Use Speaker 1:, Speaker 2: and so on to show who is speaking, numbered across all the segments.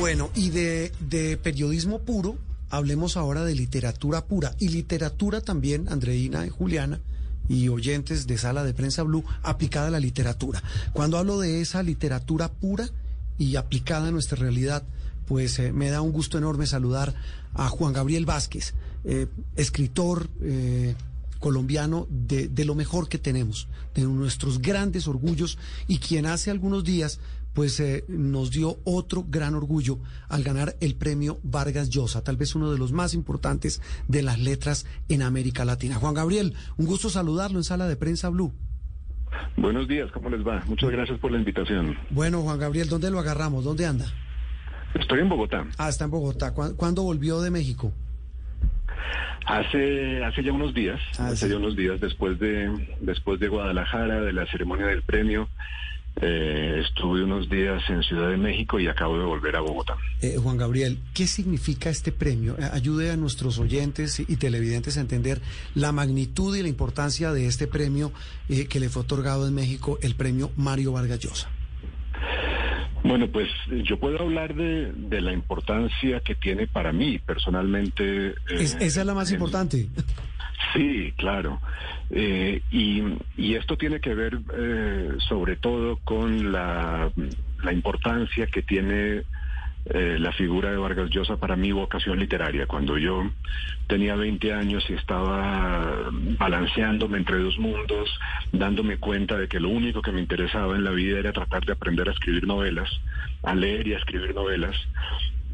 Speaker 1: Bueno, y de, de periodismo puro, hablemos ahora de literatura pura. Y literatura también, Andreina y Juliana, y oyentes de Sala de Prensa Blue, aplicada a la literatura. Cuando hablo de esa literatura pura y aplicada a nuestra realidad, pues eh, me da un gusto enorme saludar a Juan Gabriel Vázquez, eh, escritor eh, colombiano de, de lo mejor que tenemos, de nuestros grandes orgullos y quien hace algunos días pues eh, nos dio otro gran orgullo al ganar el premio Vargas Llosa, tal vez uno de los más importantes de las letras en América Latina. Juan Gabriel, un gusto saludarlo en Sala de Prensa Blue.
Speaker 2: Buenos días, ¿cómo les va? Muchas gracias por la invitación.
Speaker 1: Bueno, Juan Gabriel, ¿dónde lo agarramos? ¿Dónde anda?
Speaker 2: Estoy en Bogotá.
Speaker 1: Ah, está en Bogotá. ¿Cuándo, ¿cuándo volvió de México?
Speaker 2: Hace hace ya unos días,
Speaker 1: Ah,
Speaker 2: hace
Speaker 1: sí.
Speaker 2: ya unos días después de después de Guadalajara, de la ceremonia del premio, eh, estuve unos días en Ciudad de México y acabo de volver a Bogotá.
Speaker 1: Eh, Juan Gabriel, ¿qué significa este premio? Eh, Ayude a nuestros oyentes y televidentes a entender la magnitud y la importancia de este premio eh, que le fue otorgado en México, el premio Mario Vargas Llosa.
Speaker 2: Bueno, pues yo puedo hablar de, de la importancia que tiene para mí personalmente. eh,
Speaker 1: Es- esa es la más
Speaker 2: en-
Speaker 1: importante.
Speaker 2: Sí, claro. Eh, y, esto tiene que ver eh, sobre todo con la, la importancia que tiene eh, la figura de Vargas Llosa para mi vocación literaria. Cuando yo tenía 20 años y estaba balanceándome entre dos mundos, dándome cuenta de que lo único que me interesaba en la vida era tratar de aprender a escribir novelas, a leer y a escribir novelas,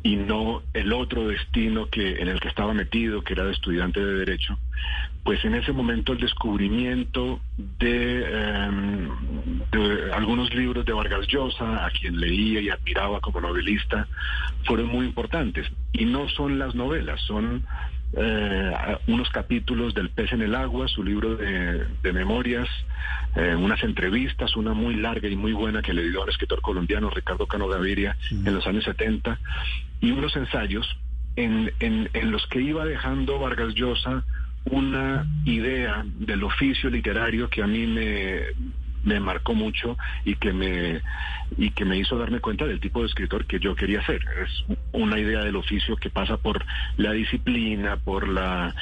Speaker 2: y no el otro destino que en el que estaba metido, que era de estudiante de derecho, pues en ese momento el descubrimiento de, em, de algunos libros de Vargas Llosa, a quien leía y admiraba como novelista, fueron muy importantes. Y no son las novelas, son eh, unos capítulos del pez en el agua, su libro de, de memorias, eh, unas entrevistas, una muy larga y muy buena que le dio al escritor colombiano Ricardo Cano Gaviria en los años 70, y unos ensayos en, en, en los que iba dejando Vargas Llosa una idea del oficio literario que a mí me, me marcó mucho y que me y que me hizo darme cuenta del tipo de escritor que yo quería ser. Es una idea del oficio que pasa por la disciplina, por la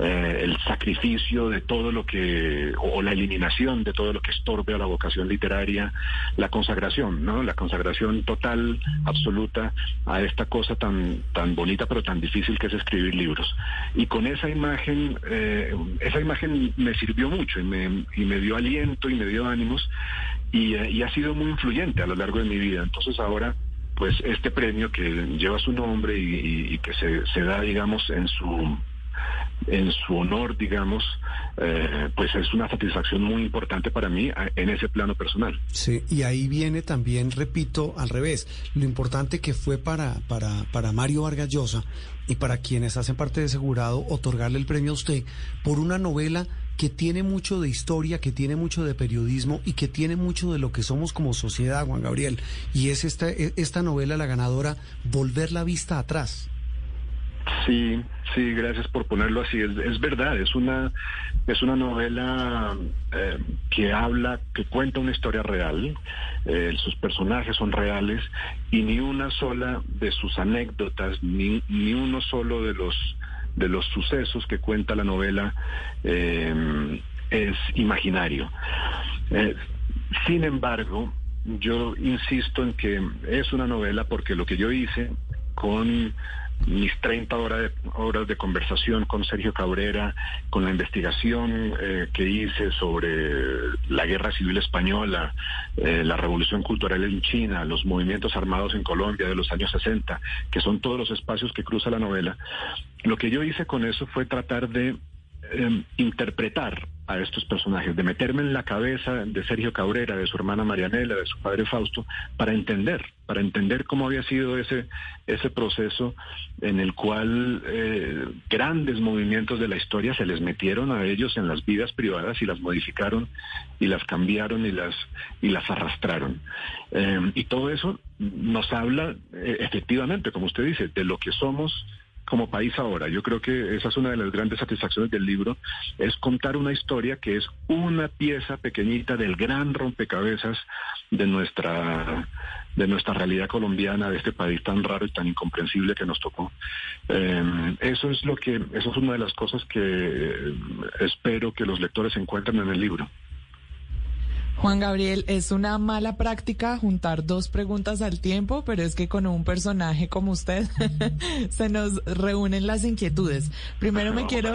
Speaker 2: eh, el sacrificio de todo lo que o la eliminación de todo lo que estorbe a la vocación literaria, la consagración, ¿no? La consagración total, absoluta a esta cosa tan tan bonita pero tan difícil que es escribir libros. Y con esa imagen eh, esa imagen me sirvió mucho y me, y me dio aliento y me dio y, y ha sido muy influyente a lo largo de mi vida. Entonces ahora, pues este premio que lleva su nombre y, y- y que se, se da, digamos, en su en su honor, digamos, eh, pues es una satisfacción muy importante para mí en ese plano personal.
Speaker 1: Sí, y ahí viene también, repito, al revés, lo importante que fue para, para, para Mario Vargas Llosa y para quienes hacen parte de ese jurado otorgarle el premio a usted por una novela que tiene mucho de historia, que tiene mucho de periodismo y que tiene mucho de lo que somos como sociedad, Juan Gabriel. Y es esta, e- esta novela, la ganadora, Volver la vista atrás.
Speaker 2: Sí, sí, gracias por ponerlo así. Es, verdad, es una es una novela eh, que habla, que cuenta una historia real. eh, sus personajes son reales y ni una sola de sus anécdotas, ni, ni uno solo de los de los sucesos que cuenta la novela eh, es imaginario. Eh, sin embargo, yo insisto en que es una novela porque lo que yo hice con mis 30 horas de, conversación con Sergio Cabrera, con la investigación eh, que hice sobre la guerra civil española, eh, la revolución cultural en China, los movimientos armados en Colombia de los años 60, que son todos los espacios que cruza la novela, lo que yo hice con eso fue tratar de eh, interpretar a estos personajes, de meterme en la cabeza de Sergio Cabrera, de su hermana Marianela, de su padre Fausto, para entender, para entender cómo había sido ese, ese proceso en el cual eh, grandes movimientos de la historia se les metieron a ellos en las vidas privadas y las modificaron y las cambiaron y las, y las arrastraron. Eh, y todo eso nos habla, eh, efectivamente, como usted dice, de lo que somos como país ahora. Yo creo que esa es una de las grandes satisfacciones del libro, es contar una historia que es una pieza pequeñita del gran rompecabezas de nuestra de nuestra realidad colombiana, de este país tan raro y tan incomprensible que nos tocó. Eh, eso es lo que, eso es una de las cosas que espero que los lectores encuentren en el libro.
Speaker 3: Juan Gabriel, es una mala práctica juntar dos preguntas al tiempo, pero es que con un personaje como usted se nos reúnen las inquietudes. Primero me quiero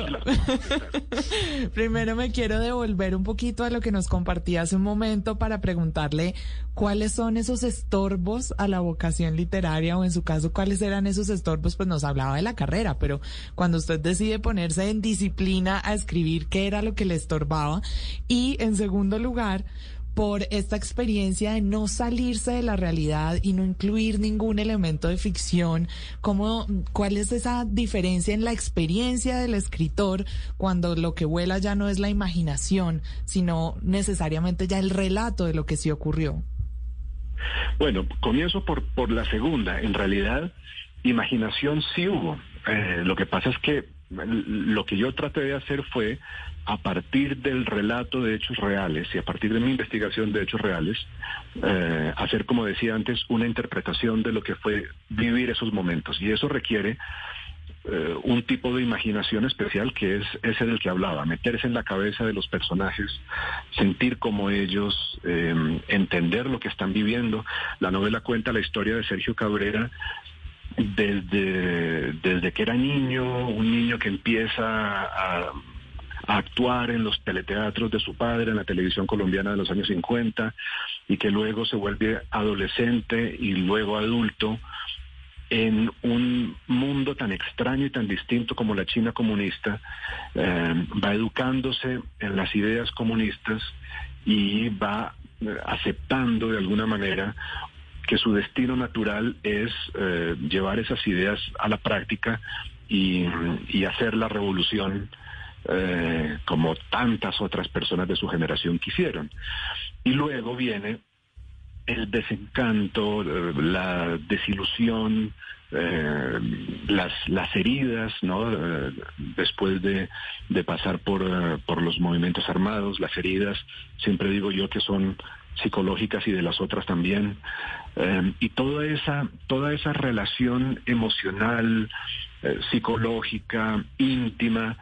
Speaker 3: Primero me quiero devolver un poquito a lo que nos compartía hace un momento para preguntarle cuáles son esos estorbos a la vocación literaria o en su caso cuáles eran esos estorbos, pues nos hablaba de la carrera, pero cuando usted decide ponerse en disciplina a escribir qué era lo que le estorbaba y en segundo lugar, por esta experiencia de no salirse de la realidad y no incluir ningún elemento de ficción, ¿cómo, ¿cuál es esa diferencia en la experiencia del escritor cuando lo que vuela ya no es la imaginación, sino necesariamente ya el relato de lo que sí ocurrió?
Speaker 2: Bueno, comienzo por, por la segunda. En realidad, imaginación sí hubo. Eh, lo que pasa es que lo que yo traté de hacer fue, a partir del relato de hechos reales y a partir de mi investigación de hechos reales, eh, hacer, como decía antes, una interpretación de lo que fue vivir esos momentos. Y eso requiere eh, un tipo de imaginación especial que es ese del que hablaba, meterse en la cabeza de los personajes, sentir como ellos, eh, entender lo que están viviendo. La novela cuenta la historia de Sergio Cabrera desde, desde que era niño, un niño que empieza a, actuar en los teleteatros de su padre, en la televisión colombiana de los años 50, y que luego se vuelve adolescente y luego adulto en un mundo tan extraño y tan distinto como la China comunista, eh, va educándose en las ideas comunistas y va eh, aceptando de alguna manera que su destino natural es eh, llevar esas ideas a la práctica y, hacer la revolución eh, como tantas otras personas de su generación quisieron. Y luego viene el desencanto, eh, la desilusión, las, las heridas, ¿no? después de, de pasar por, por los movimientos armados, las heridas, siempre digo yo que son psicológicas y de las otras también. Eh, y toda esa, toda esa relación emocional, eh, psicológica, íntima,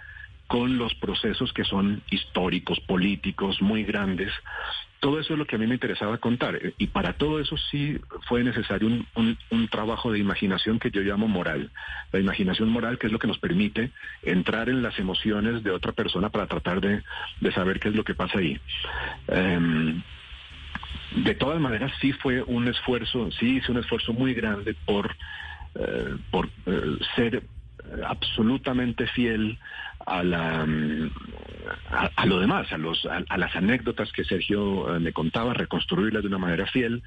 Speaker 2: con los procesos que son históricos, políticos, muy grandes. Todo eso es lo que a mí me interesaba contar. Y para todo eso sí fue necesario un, un, trabajo de imaginación que yo llamo moral. La imaginación moral que es lo que nos permite entrar en las emociones de otra persona para tratar de, de saber qué es lo que pasa ahí. Em, de todas maneras sí fue un esfuerzo, sí hice un esfuerzo muy grande por, eh, por eh, ser absolutamente fiel a la a, lo demás, a los a, las anécdotas que Sergio eh, me contaba, reconstruirlas de una manera fiel,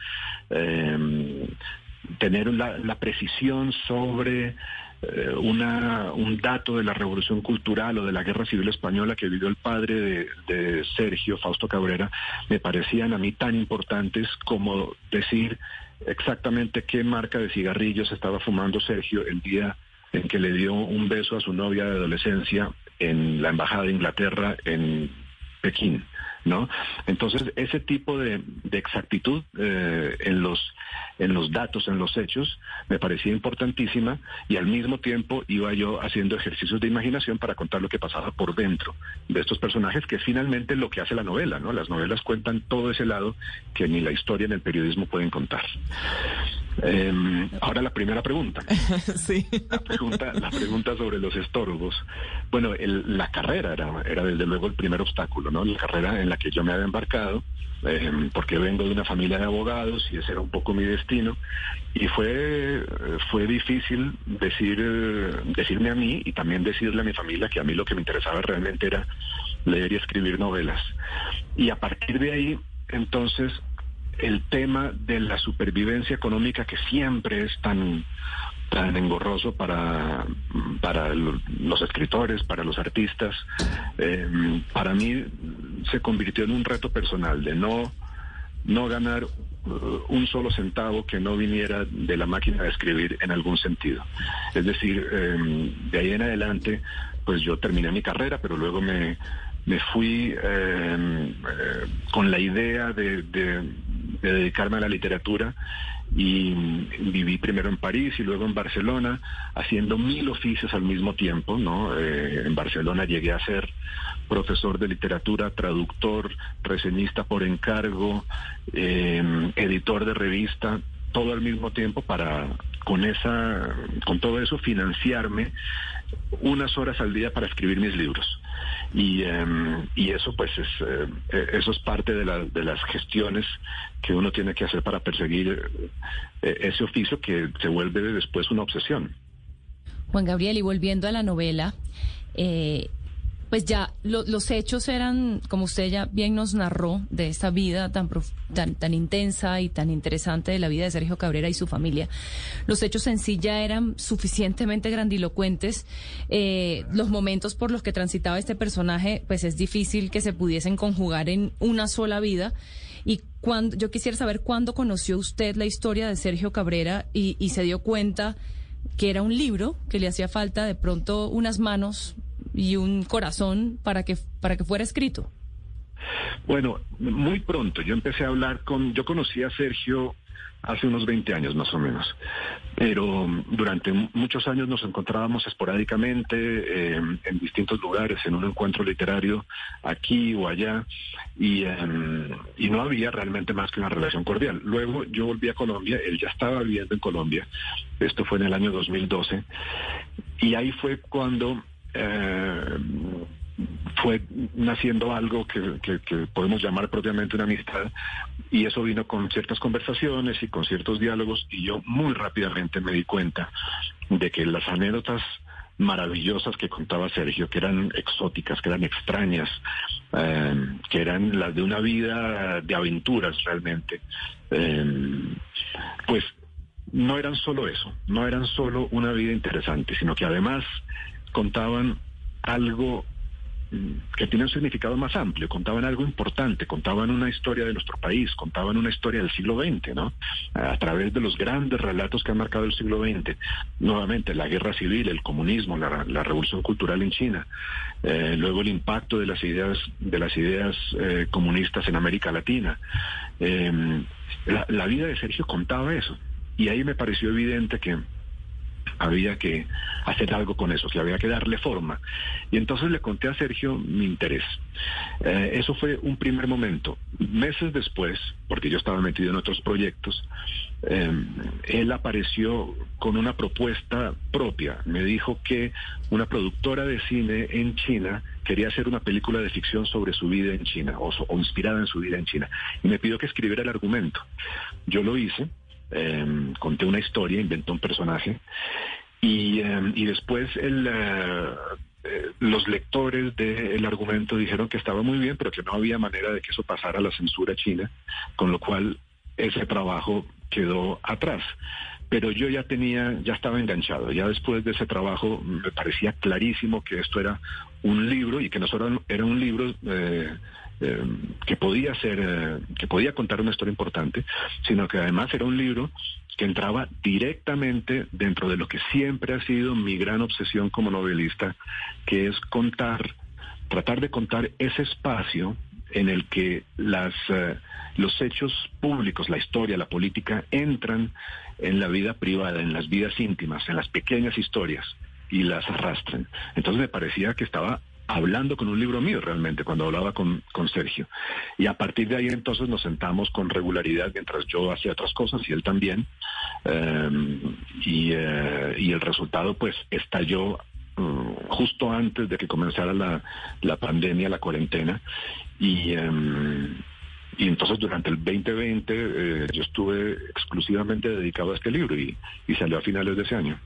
Speaker 2: tener la precisión sobre eh, una, un dato de la revolución cultural o de la guerra civil española que vivió el padre de, Sergio, Fausto Cabrera, me parecían a mí tan importantes como decir exactamente qué marca de cigarrillos estaba fumando Sergio el día en que le dio un beso a su novia de adolescencia en la Embajada de Inglaterra en Pekín. ¿No? Entonces, ese tipo de, exactitud eh, en, los, en los datos, en los hechos, me parecía importantísima y al mismo tiempo iba yo haciendo ejercicios de imaginación para contar lo que pasaba por dentro de estos personajes, que es finalmente lo que hace la novela, ¿no? Las novelas cuentan todo ese lado que ni la historia ni el periodismo pueden contar. Em, ahora la primera pregunta.
Speaker 3: sí.
Speaker 2: La pregunta, la pregunta sobre los estorbos. Bueno, la carrera era, era desde luego el primer obstáculo, ¿no? La carrera en la que yo me había embarcado, em, porque vengo de una familia de abogados y ese era un poco mi destino. Y fue, fue difícil decir, decirme a mí y también decirle a mi familia que a mí lo que me interesaba realmente era leer y escribir novelas. Y a partir de ahí, entonces, el tema de la supervivencia económica que siempre es tan tan engorroso para, para los escritores, para los artistas, eh, para mí se convirtió en un reto personal de no no ganar uh, un solo centavo que no viniera de la máquina de escribir en algún sentido. Es decir, em, de ahí en adelante, pues yo terminé mi carrera, pero luego me, me fui em, eh, con la idea de, dedicarme a la literatura y viví primero en París y luego en Barcelona haciendo mil oficios al mismo tiempo, ¿no? Eh, en Barcelona llegué a ser profesor de literatura, traductor, reseñista por encargo, eh, editor de revista, todo al mismo tiempo para con esa con todo eso financiarme unas horas al día para escribir mis libros y, em, y eso pues es eh, eso es parte de, de las gestiones que uno tiene que hacer para perseguir eh, ese oficio que se vuelve después una obsesión.
Speaker 4: Juan Gabriel y volviendo a la novela eh, pues ya los hechos eran, como usted ya bien nos narró, de esta vida tan, tan, tan intensa y tan interesante de la vida de Sergio Cabrera y su familia. Los hechos en sí ya eran suficientemente grandilocuentes. Eh, los momentos por los que transitaba este personaje, pues es difícil que se pudiesen conjugar en una sola vida. Y cuando, yo quisiera saber cuándo conoció usted la historia de Sergio Cabrera y se dio cuenta que era un libro, que le hacía falta de pronto unas manos y un corazón para que, para que fuera escrito?
Speaker 2: Bueno, muy pronto. Yo empecé a hablar con, yo conocí a Sergio hace unos 20 años más o menos, pero durante muchos años nos encontrábamos esporádicamente eh, en distintos lugares, en un encuentro literario aquí o allá, y, em, y no había realmente más que una relación cordial. Luego yo volví a Colombia, él ya estaba viviendo en Colombia, esto fue en el año 2012, y ahí fue cuando eh, fue naciendo algo que, podemos llamar propiamente una amistad y eso vino con ciertas conversaciones y con ciertos diálogos y yo muy rápidamente me di cuenta de que las anécdotas maravillosas que contaba Sergio, que eran exóticas, que eran extrañas, eh, que eran las de una vida de aventuras realmente, eh, pues no eran solo eso, no eran solo una vida interesante, sino que además contaban algo mm, que tiene un significado más amplio, contaban algo importante, contaban una historia de nuestro país, contaban una historia del siglo XX, ¿no? A través de los grandes relatos que han marcado el siglo XX, nuevamente la guerra civil, el comunismo, la, revolución cultural en China, eh, luego el impacto de las ideas de las ideas eh, comunistas en América Latina. Eh, la vida de Sergio contaba eso y ahí me pareció evidente que había que hacer algo con eso, que había que darle forma. Y entonces le conté a Sergio mi interés. Eh, eso fue un primer momento. Meses después, porque yo estaba metido en otros proyectos, eh, él apareció con una propuesta propia. Me dijo que una productora de cine en China quería hacer una película de ficción sobre su vida en China o, inspirada en su vida en China. Y me pidió que escribiera el argumento. Yo lo hice Em, conté una historia, inventé un personaje y, em, y después el, eh, eh, los lectores del argumento dijeron que estaba muy bien, pero que no había manera de que eso pasara a la censura china, con lo cual ese trabajo quedó atrás. Pero yo ya tenía, ya estaba enganchado. Ya después de ese trabajo me parecía clarísimo que esto era un libro y que no solo era un libro eh, eh, que podía ser, eh, que podía contar una historia importante, sino que además era un libro que entraba directamente dentro de lo que siempre ha sido mi gran obsesión como novelista, que es contar, tratar de contar ese espacio en el que las, eh, los hechos públicos, la historia, la política, entran en la vida privada, en las vidas íntimas, en las pequeñas historias y las arrastran. Entonces me parecía que estaba hablando con un libro mío realmente cuando hablaba con, con Sergio. Y a partir de ahí entonces nos sentamos con regularidad mientras yo hacía otras cosas y él también. Em, y, eh, y, el resultado pues estalló mm, justo antes de que comenzara la, la pandemia, la cuarentena. Y, em, y entonces durante el 2020 eh, yo estuve exclusivamente dedicado a este libro y, y salió a finales de ese año.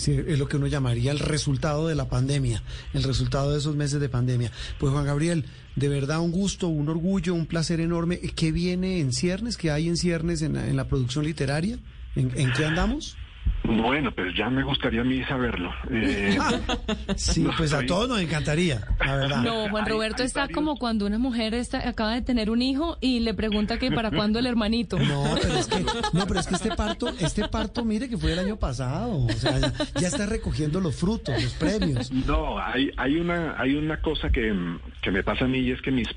Speaker 1: Sí, es lo que uno llamaría el resultado de la pandemia, el resultado de esos meses de pandemia. Pues Juan Gabriel, de verdad un gusto, un orgullo, un placer enorme. ¿Qué viene en ciernes? ¿Qué hay en ciernes en la, producción literaria? ¿En, qué andamos?
Speaker 2: Bueno, pues ya me gustaría a mí saberlo. Eh,
Speaker 1: sí, pues a todos nos encantaría, la verdad.
Speaker 4: No, Juan Roberto está como cuando una mujer está, acaba de tener un hijo y le pregunta que para cuándo el hermanito.
Speaker 1: No, pero es que, no, pero es que este parto, este parto, mire que fue el año pasado. O sea, ya, ya está recogiendo los frutos, los premios.
Speaker 2: No, hay, hay una, hay una cosa que, que me pasa a mí y es que mis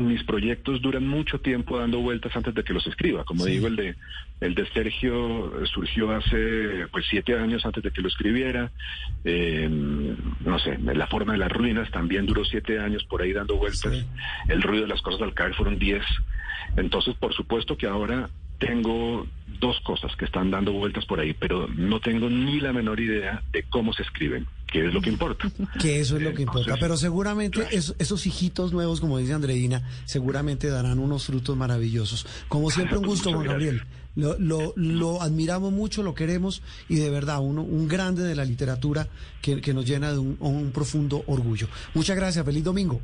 Speaker 2: mis proyectos duran mucho tiempo dando vueltas antes de que los escriba. Como digo, el de el de Sergio surgió hace pues siete años antes de que lo escribiera. Eh, no sé, La forma de las ruinas también duró siete años por ahí dando vueltas. El ruido de las cosas al caer fueron diez. Entonces, por supuesto que ahora tengo dos cosas que están dando vueltas por ahí, pero no tengo ni la menor idea de cómo se escriben, que es lo que importa.
Speaker 1: Que eso es lo que importa, pero seguramente esos hijitos nuevos, como dice Andreina, seguramente darán unos frutos maravillosos. Como siempre, un gusto, Juan Gabriel. Lo, lo, lo, admiramos mucho, lo queremos y de verdad, uno, un grande de la literatura que, que nos llena de un, un profundo orgullo. Muchas gracias, feliz domingo.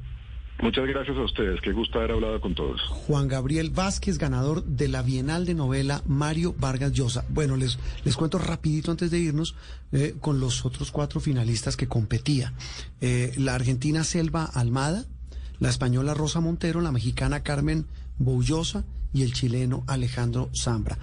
Speaker 2: Muchas gracias a ustedes, qué gusto haber hablado con todos.
Speaker 1: Juan Gabriel Vázquez, ganador de la Bienal de Novela Mario Vargas Llosa. Bueno, les, les cuento rapidito antes de irnos eh, con los otros cuatro finalistas que competía. Eh, la argentina Selva Almada, la española Rosa Montero, la mexicana Carmen Boullosa y el chileno Alejandro Zambra.